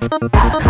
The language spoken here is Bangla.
Bye.